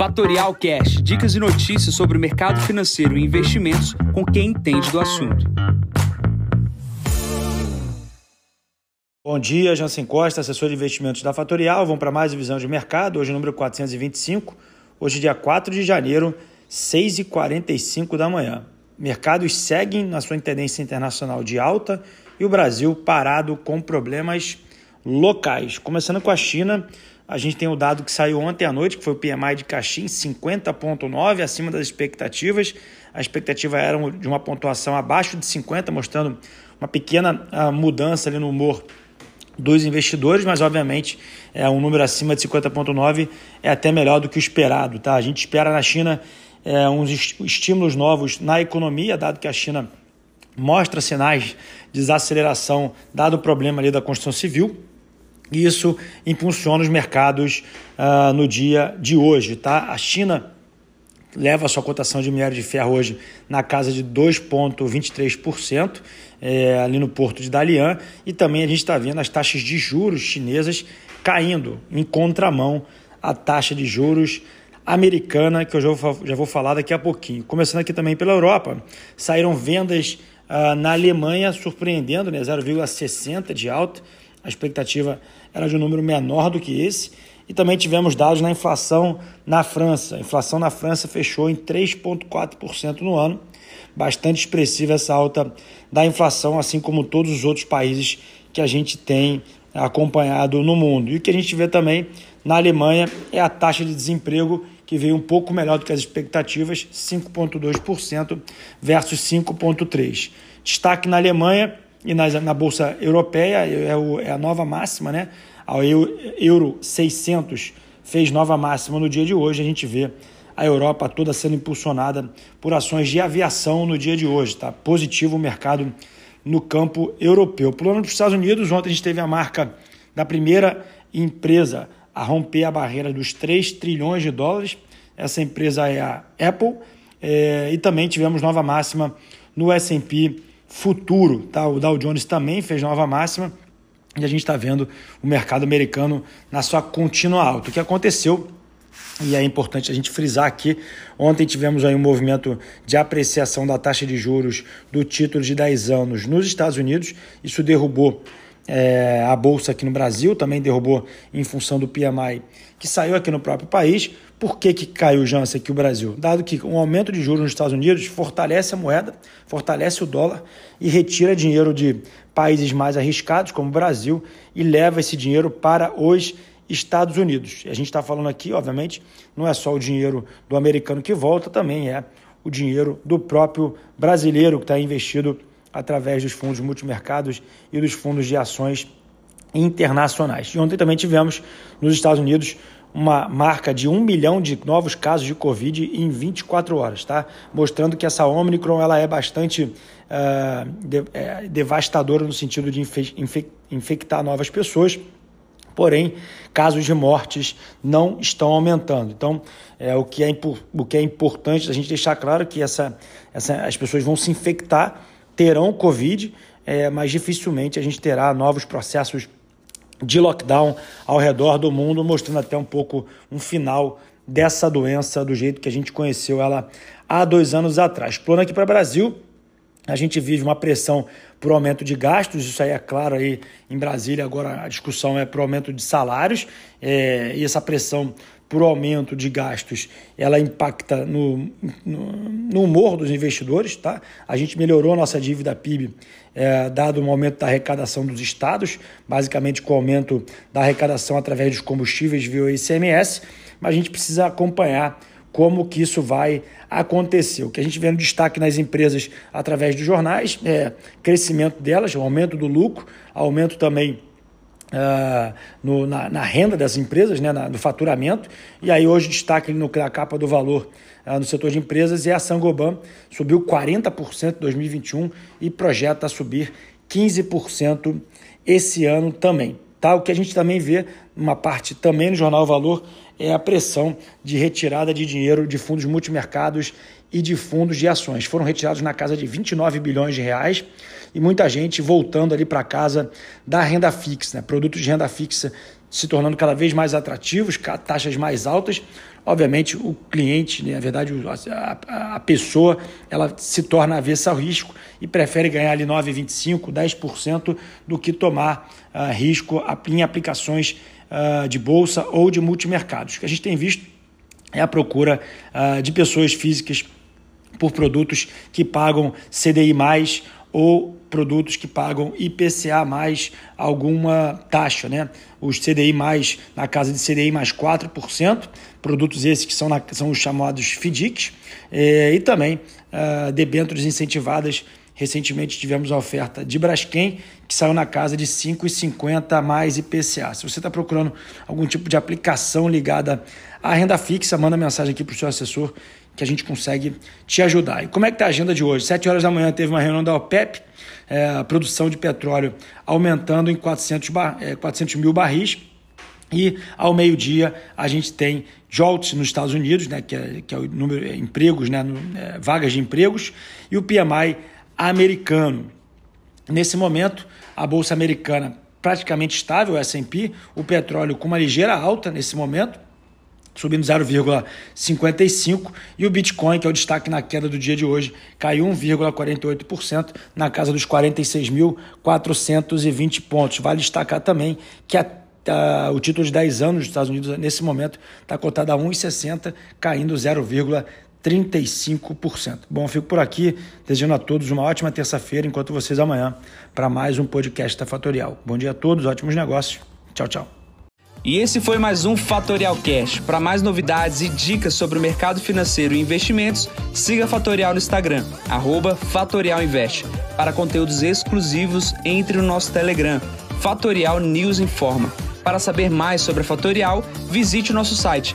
Fatorial Cash, dicas e notícias sobre o mercado financeiro e investimentos com quem entende do assunto. Bom dia, Jansen Costa, assessor de investimentos da Fatorial. Vamos para mais visão de mercado, hoje número 425, hoje dia 4 de janeiro, 6h45 da manhã. Mercados seguem na sua tendência internacional de alta e o Brasil parado com problemas locais. Começando com a China, a gente tem o dado que saiu ontem à noite, que foi o PMI de Caixin, 50,9, acima das expectativas. A expectativa era de uma pontuação abaixo de 50, mostrando uma pequena uh, mudança ali no humor dos investidores, mas obviamente é um número acima de 50,9 é até melhor do que o esperado. Tá? A gente espera na China é, uns estímulos novos na economia, dado que a China mostra sinais de desaceleração, dado o problema ali da construção civil. E isso impulsiona os mercados uh, no dia de hoje. Tá? A China leva a sua cotação de minério de ferro hoje na casa de 2,23%, é, ali no porto de Dalian. E também a gente está vendo as taxas de juros chinesas caindo em contramão à taxa de juros americana, que eu já vou, já vou falar daqui a pouquinho. Começando aqui também pela Europa, saíram vendas uh, na Alemanha surpreendendo, né, 0,60 de alta a expectativa era de um número menor do que esse. E também tivemos dados na inflação na França. A inflação na França fechou em 3,4% no ano, bastante expressiva essa alta da inflação, assim como todos os outros países que a gente tem acompanhado no mundo. E o que a gente vê também na Alemanha é a taxa de desemprego que veio um pouco melhor do que as expectativas, 5,2% versus 5,3%. Destaque na Alemanha e na, na Bolsa Europeia é, o, é a nova máxima, né? A Euro 600 fez nova máxima no dia de hoje. A gente vê a Europa toda sendo impulsionada por ações de aviação no dia de hoje. Tá positivo o mercado no campo europeu. Pulando para os Estados Unidos, ontem a gente teve a marca da primeira empresa a romper a barreira dos 3 trilhões de dólares. Essa empresa é a Apple. É, e também tivemos nova máxima no S&P futuro. Tá? O Dow Jones também fez nova máxima e a gente está vendo o mercado americano na sua contínua alta. O que aconteceu, e é importante a gente frisar aqui, ontem tivemos aí um movimento de apreciação da taxa de juros do título de 10 anos nos Estados Unidos, isso derrubou é, a bolsa aqui no Brasil, também derrubou em função do PMI que saiu aqui no próprio país. Por que, que caiu, Jansen, aqui o Brasil? Dado que um aumento de juros nos Estados Unidos fortalece a moeda, fortalece o dólar e retira dinheiro de países mais arriscados, como o Brasil, e leva esse dinheiro para os Estados Unidos. A gente está falando aqui, obviamente, não é só o dinheiro do americano que volta, também é o dinheiro do próprio brasileiro que está investido através dos fundos multimercados e dos fundos de ações internacionais. E ontem também tivemos nos Estados Unidos uma marca de um milhão de novos casos de Covid em 24 horas, tá? Mostrando que essa Omicron ela é bastante uh, de, é, devastadora no sentido de infe infectar novas pessoas. Porém, casos de mortes não estão aumentando. Então, é, o, que é, o que é importante a gente deixar claro que essa, essa, as pessoas vão se infectar terão Covid, é, mas dificilmente a gente terá novos processos de lockdown ao redor do mundo, mostrando até um pouco um final dessa doença do jeito que a gente conheceu ela há dois anos atrás. Plano aqui para o Brasil, a gente vive uma pressão por aumento de gastos, isso aí é claro aí em Brasília, agora a discussão é por aumento de salários, é, e essa pressão por aumento de gastos, ela impacta no, no, no, humor dos investidores. Tá? A gente melhorou nossa dívida PIB, é, dado o aumento da arrecadação dos estados, basicamente com o aumento da arrecadação através dos combustíveis via ICMS, mas a gente precisa acompanhar como que isso vai acontecer. O que a gente vê no destaque nas empresas através dos jornais é crescimento delas, aumento do lucro, aumento também Uh, no, na, na, renda das empresas, né, na, no faturamento. E aí hoje destaque no, na capa do valor uh, no setor de empresas é a Sangoban, subiu 40% em 2021 e projeta subir 15% esse ano também. Tá? O que a gente também vê, uma parte também no Jornal Valor, é a pressão de retirada de dinheiro de fundos multimercados e de fundos de ações. Foram retirados na casa de 29 bilhões de reais e muita gente voltando ali para casa da renda fixa, né? produtos de renda fixa se tornando cada vez mais atrativos, taxas mais altas. Obviamente, o cliente, né, na verdade, a, a, pessoa, ela se torna avessa ao risco e prefere ganhar ali 9,25%, 10% do que tomar uh, risco em aplicações uh, de bolsa ou de multimercados. O que a gente tem visto é a procura uh, de pessoas físicas por produtos que pagam CDI ou produtos que pagam IPCA mais alguma taxa, né? Os CDI mais na casa de CDI mais 4%, produtos esses que são, na, são os chamados FDICs, eh, e também uh, debêntures incentivadas. Recentemente tivemos a oferta de Braskem, que saiu na casa de 5,50 mais IPCA. Se você está procurando algum tipo de aplicação ligada à renda fixa, manda mensagem aqui para o seu assessor que a gente consegue te ajudar. E como é que está a agenda de hoje? 7 horas da manhã teve uma reunião da OPEP, é, a produção de petróleo aumentando em 400, bar, é, 400 mil barris. E ao meio-dia a gente tem JOLTS nos Estados Unidos, né, que, é, que é o número de empregos, né, é, vagas de empregos, e o PMI americano. Nesse momento, a Bolsa Americana praticamente estável, o S&P, o petróleo com uma ligeira alta nesse momento, subindo 0,55%, e o Bitcoin, que é o destaque na queda do dia de hoje, caiu 1,48% na casa dos 46.420 pontos. Vale destacar também que a, o título de 10 anos dos Estados Unidos, nesse momento, está cotado a 1,60, caindo 0,35%. Bom, fico por aqui, desejando a todos uma ótima terça-feira, enquanto vocês amanhã para mais um podcast da Fatorial. Bom dia a todos, ótimos negócios. Tchau, tchau. E esse foi mais um Fatorial Cash. Para mais novidades e dicas sobre o mercado financeiro e investimentos, siga a Fatorial no Instagram, @fatorialinvest. Para conteúdos exclusivos, entre no nosso Telegram, Fatorial News Informa. Para saber mais sobre a Fatorial, visite o nosso site